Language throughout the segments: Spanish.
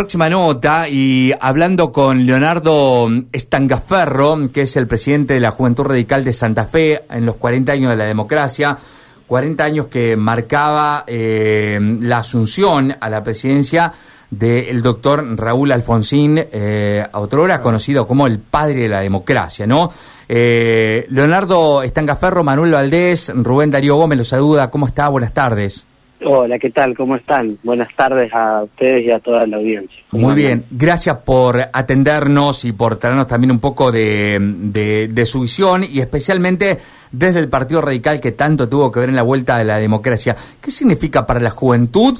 Próxima nota y hablando con Leonardo Estangaferro, que es el presidente de la Juventud Radical de Santa Fe en los 40 años de la democracia, 40 años que marcaba eh, la asunción a la presidencia del doctor Raúl Alfonsín, eh, otrora conocido como el padre de la democracia, ¿no? Eh, Leonardo Estangaferro, Manuel Valdés, Rubén Darío Gómez los saluda, ¿cómo está? Buenas tardes. Hola, ¿qué tal? ¿Cómo están? Buenas tardes a ustedes y a toda la audiencia. Muy bien, gracias por atendernos y por traernos también un poco de, de, su visión y especialmente desde el Partido Radical que tanto tuvo que ver en la vuelta de la democracia. ¿Qué significa para la juventud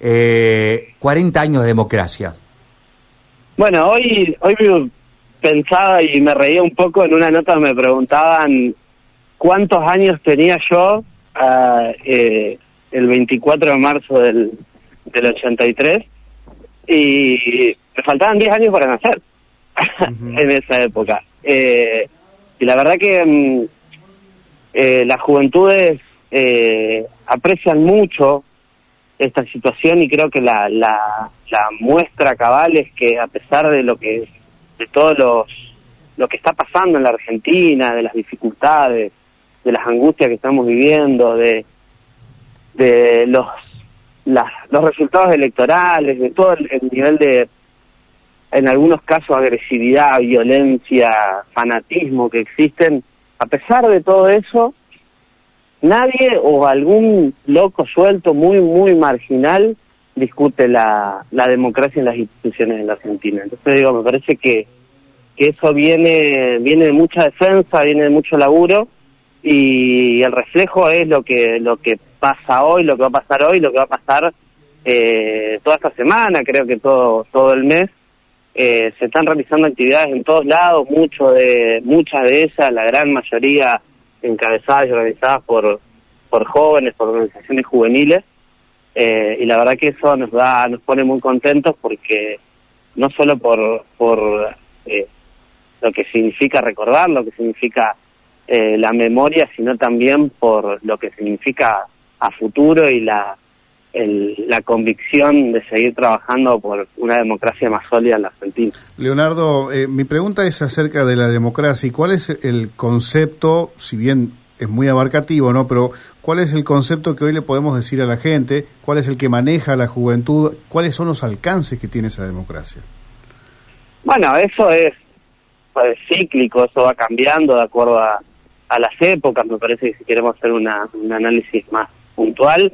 eh, 40 años de democracia? Bueno, hoy, hoy pensaba y me reía un poco en una nota me preguntaban cuántos años tenía yo. Uh, eh, el 24 de marzo del, del 83 y me faltaban 10 años para nacer en esa época. Eh, y la verdad que mm, eh, las juventudes eh, aprecian mucho esta situación y creo que la, la, la muestra cabal es que a pesar de lo que de todos los lo que está pasando en la Argentina, de las dificultades, de las angustias que estamos viviendo, de de los los resultados electorales, de todo el, nivel de, en algunos casos, agresividad, violencia, fanatismo que existen, a pesar de todo eso, nadie o algún loco suelto muy, muy marginal discute la, la democracia en las instituciones en la Argentina. Entonces digo, me parece que, que eso viene, viene de mucha defensa, viene de mucho laburo y el reflejo es lo que, lo que pasa hoy, lo que va a pasar hoy, lo que va a pasar eh, toda esta semana, creo que todo todo el mes. Eh, se están realizando actividades en todos lados, mucho de muchas de ellas, la gran mayoría encabezadas y organizadas por por jóvenes, por organizaciones juveniles. Eh, y la verdad que eso nos da nos pone muy contentos porque no solo por por lo que significa recordar, lo que significa la memoria, sino también por lo que significa a futuro y la, la convicción de seguir trabajando por una democracia más sólida en la Argentina. Leonardo, eh, mi pregunta es acerca de la democracia y cuál es el concepto, si bien es muy abarcativo, ¿no? Pero ¿cuál es el concepto que hoy le podemos decir a la gente? ¿Cuál es el que maneja la juventud? ¿Cuáles son los alcances que tiene esa democracia? Bueno, eso es, es cíclico, eso va cambiando de acuerdo a, a las épocas. Me parece que si queremos hacer una, un análisis más puntual.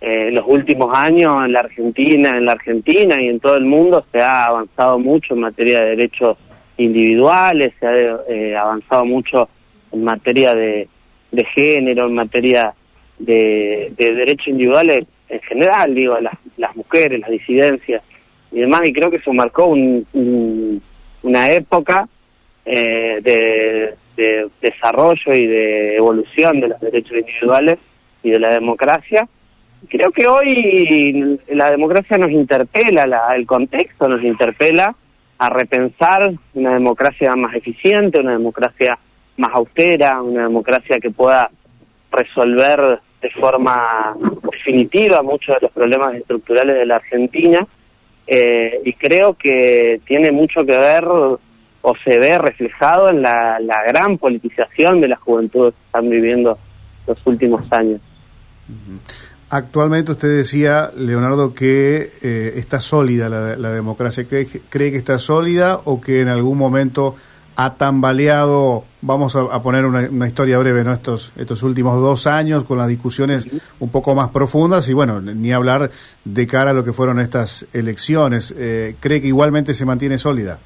Eh, en los últimos años en la Argentina, en la Argentina y en todo el mundo se ha avanzado mucho en materia de derechos individuales, se ha eh, avanzado mucho en materia de, de, género, en materia de, de, derechos individuales en general, digo, las, las mujeres, las disidencias y demás, y creo que eso marcó un, una época eh, de desarrollo y de evolución de los derechos individuales y de la democracia. Creo que hoy la democracia nos interpela, la, el contexto nos interpela a repensar una democracia más eficiente, una democracia más austera, una democracia que pueda resolver de forma definitiva muchos de los problemas estructurales de la Argentina. Eh, y creo que tiene mucho que ver o se ve reflejado en la, la gran politización de la juventud que están viviendo los últimos años. Actualmente usted decía, Leonardo, que eh, está sólida la, democracia. ¿Cree, que está sólida o que en algún momento ha tambaleado, vamos a, poner una, historia breve, ¿no? estos, estos últimos dos años con las discusiones un poco más profundas y bueno, ni hablar de cara a lo que fueron estas elecciones. Eh, ¿Cree que igualmente se mantiene sólida?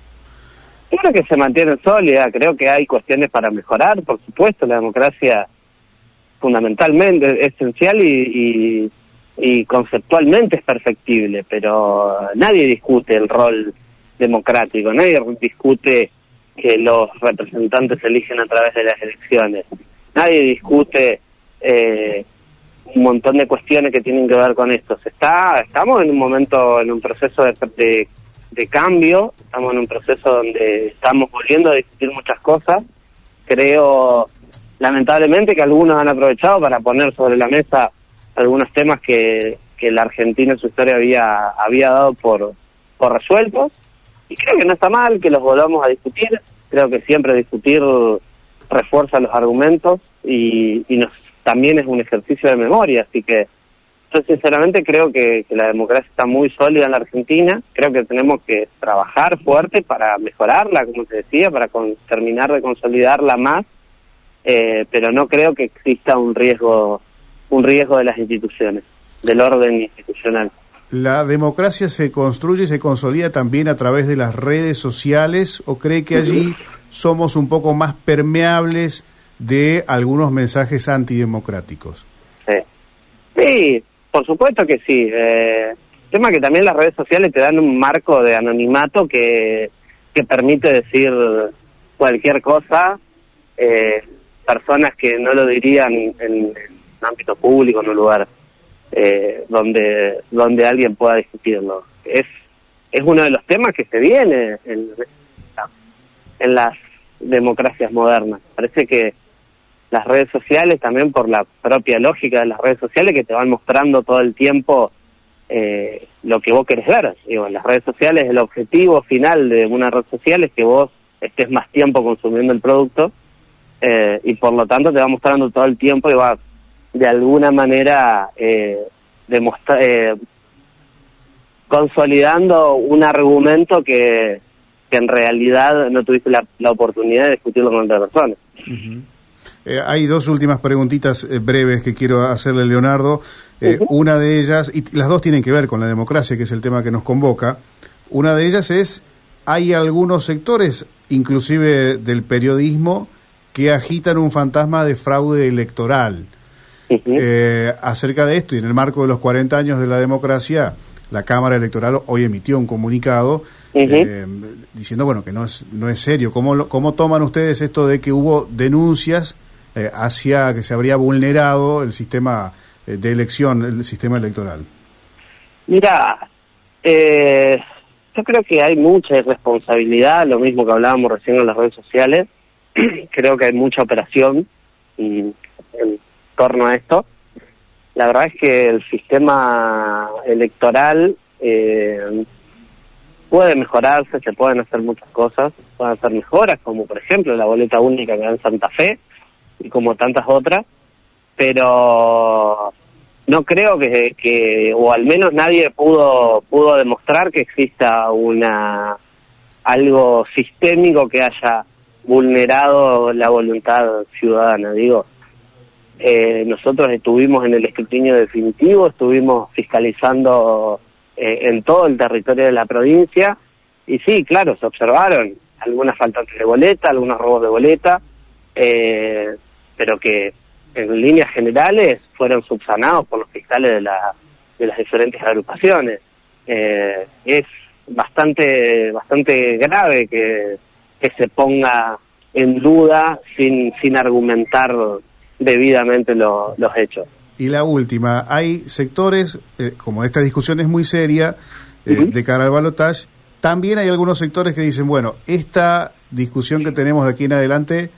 Creo que se mantiene sólida, creo que hay cuestiones para mejorar, por supuesto, la democracia fundamentalmente esencial y, y, conceptualmente es perfectible, pero nadie discute el rol democrático, nadie discute que los representantes se eligen a través de las elecciones, nadie discute eh, un montón de cuestiones que tienen que ver con esto. Se está, estamos en un momento, en un proceso de, de cambio, estamos en un proceso donde estamos volviendo a discutir muchas cosas. Creo lamentablemente que algunos han aprovechado para poner sobre la mesa algunos temas que, que la Argentina en su historia había, había dado por, por resueltos y creo que no está mal que los volvamos a discutir. Creo que siempre discutir refuerza los argumentos y, y nos, también es un ejercicio de memoria. Así que yo sinceramente creo que, la democracia está muy sólida en la Argentina. Creo que tenemos que trabajar fuerte para mejorarla, como te decía, para terminar de consolidarla más. Eh, pero no creo que exista un riesgo, un riesgo de las instituciones, del orden institucional. ¿La democracia se construye y se consolida también a través de las redes sociales o cree que allí somos un poco más permeables de algunos mensajes antidemocráticos? Sí, sí por supuesto que sí. Eh, tema que también las redes sociales te dan un marco de anonimato que, que permite decir cualquier cosa. Eh, personas que no lo dirían en, en ámbito público, en un lugar eh, donde donde alguien pueda discutirlo. Es es uno de los temas que se viene en, en las democracias modernas. Parece que las redes sociales, también por la propia lógica de las redes sociales, que te van mostrando todo el tiempo eh, lo que vos querés ver. Digo, las redes sociales, el objetivo final de una red social es que vos estés más tiempo consumiendo el producto eh, y por lo tanto te va mostrando todo el tiempo y va de alguna manera eh, eh, consolidando un argumento que, que en realidad no tuviste la, oportunidad de discutirlo con otra persona. Eh, hay dos últimas preguntitas eh, breves que quiero hacerle a Leonardo. Una de ellas, y las dos tienen que ver con la democracia, que es el tema que nos convoca. Una de ellas es, hay algunos sectores, inclusive del periodismo, que agitan un fantasma de fraude electoral. Eh, acerca de esto, y en el marco de los 40 años de la democracia, la Cámara Electoral hoy emitió un comunicado eh, diciendo bueno que no es no es serio. ¿Cómo, ¿Cómo toman ustedes esto de que hubo denuncias eh, hacia que se habría vulnerado el sistema de elección, el sistema electoral? Mira, yo creo que hay mucha irresponsabilidad, lo mismo que hablábamos recién en las redes sociales. creo que hay mucha operación en torno a esto. La verdad es que el sistema electoral eh, puede mejorarse, se pueden hacer muchas cosas, pueden hacer mejoras, como por ejemplo la boleta única que da en Santa Fe y como tantas otras, pero no creo que, que o al menos nadie pudo pudo demostrar que exista una algo sistémico que haya vulnerado la voluntad ciudadana digo eh, nosotros estuvimos en el escrutinio definitivo, estuvimos fiscalizando eh, en todo el territorio de la provincia y sí, claro, se observaron algunas faltantes de boleta, algunos robos de boleta, eh, pero que en líneas generales fueron subsanados por los fiscales de, la, de las diferentes agrupaciones. es bastante bastante grave que, que se ponga en duda sin, sin argumentar debidamente los hechos. Y la última, hay sectores, eh, como esta discusión es muy seria, eh, de cara al balotaje, también hay algunos sectores que dicen, bueno, esta discusión que tenemos de aquí en adelante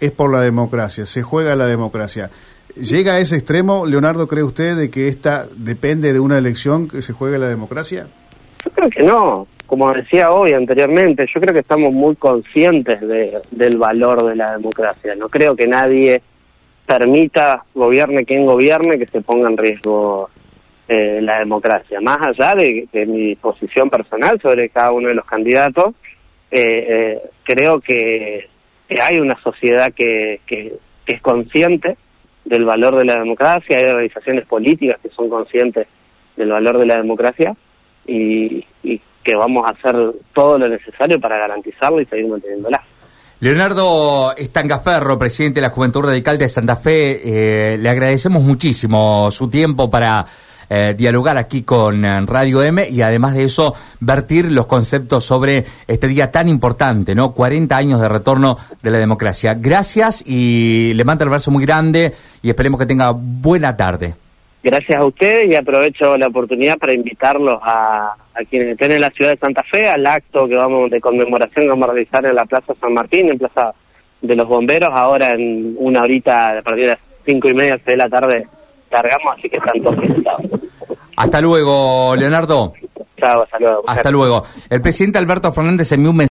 es por la democracia, se juega la democracia. ¿Llega a ese extremo, Leonardo, cree usted, de que esta depende de una elección que se juegue la democracia? Yo creo que no. Como decía hoy anteriormente, yo creo que estamos muy conscientes de, del valor de la democracia. No creo que nadie permita, gobierne quien gobierne, que se ponga en riesgo eh, la democracia. Más allá de, mi posición personal sobre cada uno de los candidatos, eh, eh, creo que, hay una sociedad que, que, es consciente del valor de la democracia, hay organizaciones políticas que son conscientes del valor de la democracia y, y que vamos a hacer todo lo necesario para garantizarlo y seguir manteniéndola. Leonardo Estangaferro, presidente de la Juventud Radical de Santa Fe, eh, le agradecemos muchísimo su tiempo para eh, dialogar aquí con eh, Radio M y además de eso vertir los conceptos sobre este día tan importante, ¿no? 40 años de retorno de la democracia. Gracias y le mando el brazo muy grande y esperemos que tenga buena tarde. Gracias a ustedes y aprovecho la oportunidad para invitarlos a, quienes estén en la ciudad de Santa Fe al acto que vamos de conmemoración que vamos a realizar en la Plaza San Martín, en Plaza de los Bomberos, ahora en una horita a partir de las cinco y media de la tarde cargamos, así que están todos Hasta luego, Leonardo. Chao, hasta luego. Hasta luego. El presidente Alberto Fernández envió un mensaje